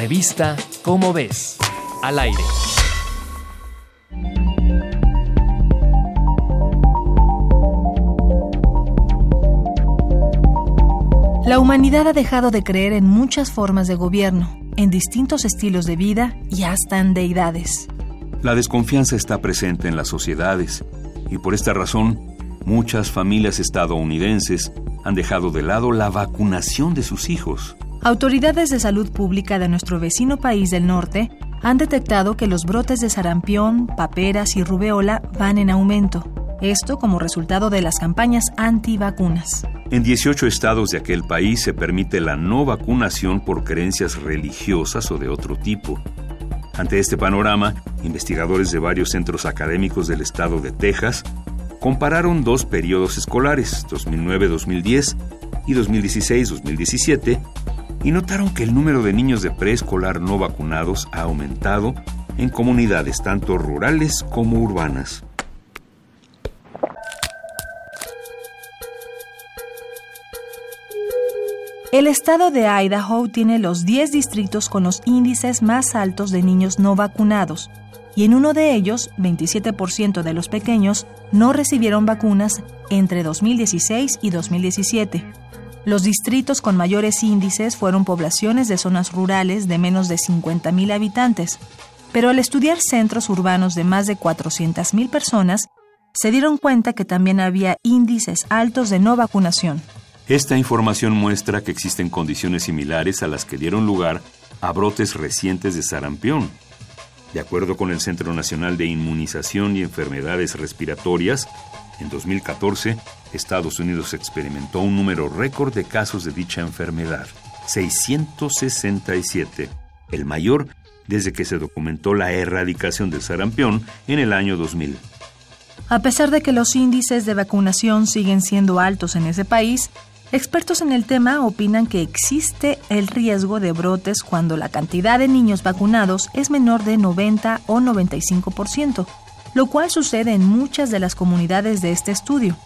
Revista Cómo ves. Al aire. La humanidad ha dejado de creer en muchas formas de gobierno, en distintos estilos de vida y hasta en deidades. La desconfianza está presente en las sociedades y por esta razón muchas familias estadounidenses han dejado de lado la vacunación de sus hijos. Autoridades de salud pública de nuestro vecino país del norte han detectado que los brotes de sarampión, paperas y rubeola van en aumento. Esto como resultado de las campañas antivacunas. En 18 estados de aquel país se permite la no vacunación por creencias religiosas o de otro tipo. Ante este panorama, investigadores de varios centros académicos del estado de Texas compararon dos periodos escolares, 2009-2010 y 2016-2017, y notaron que el número de niños de preescolar no vacunados ha aumentado en comunidades tanto rurales como urbanas. El estado de Idaho tiene los 10 distritos con los índices más altos de niños no vacunados, y en uno de ellos, 27% de los pequeños no recibieron vacunas entre 2016 y 2017. Los distritos con mayores índices fueron poblaciones de zonas rurales de menos de 50.000 habitantes, pero al estudiar centros urbanos de más de 400.000 personas, se dieron cuenta que también había índices altos de no vacunación. Esta información muestra que existen condiciones similares a las que dieron lugar a brotes recientes de sarampión. De acuerdo con el Centro Nacional de Inmunización y Enfermedades Respiratorias, en 2014, Estados Unidos experimentó un número récord de casos de dicha enfermedad, 667, el mayor desde que se documentó la erradicación del sarampión en el año 2000. A pesar de que los índices de vacunación siguen siendo altos en ese país, expertos en el tema opinan que existe el riesgo de brotes cuando la cantidad de niños vacunados es menor de 90 o 95%, lo cual sucede en muchas de las comunidades de este estudio.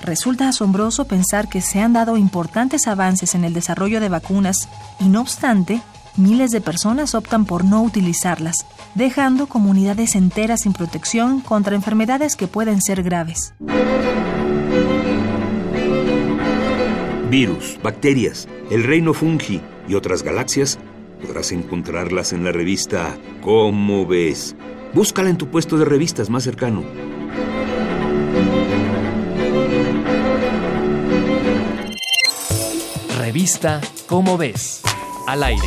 Resulta asombroso pensar que se han dado importantes avances en el desarrollo de vacunas y no obstante, miles de personas optan por no utilizarlas, dejando comunidades enteras sin protección contra enfermedades que pueden ser graves. Virus, bacterias, el reino fungi y otras galaxias podrás encontrarlas en la revista ¿Cómo ves? Búscala en tu puesto de revistas más cercano. Revista Cómo ves. Al aire.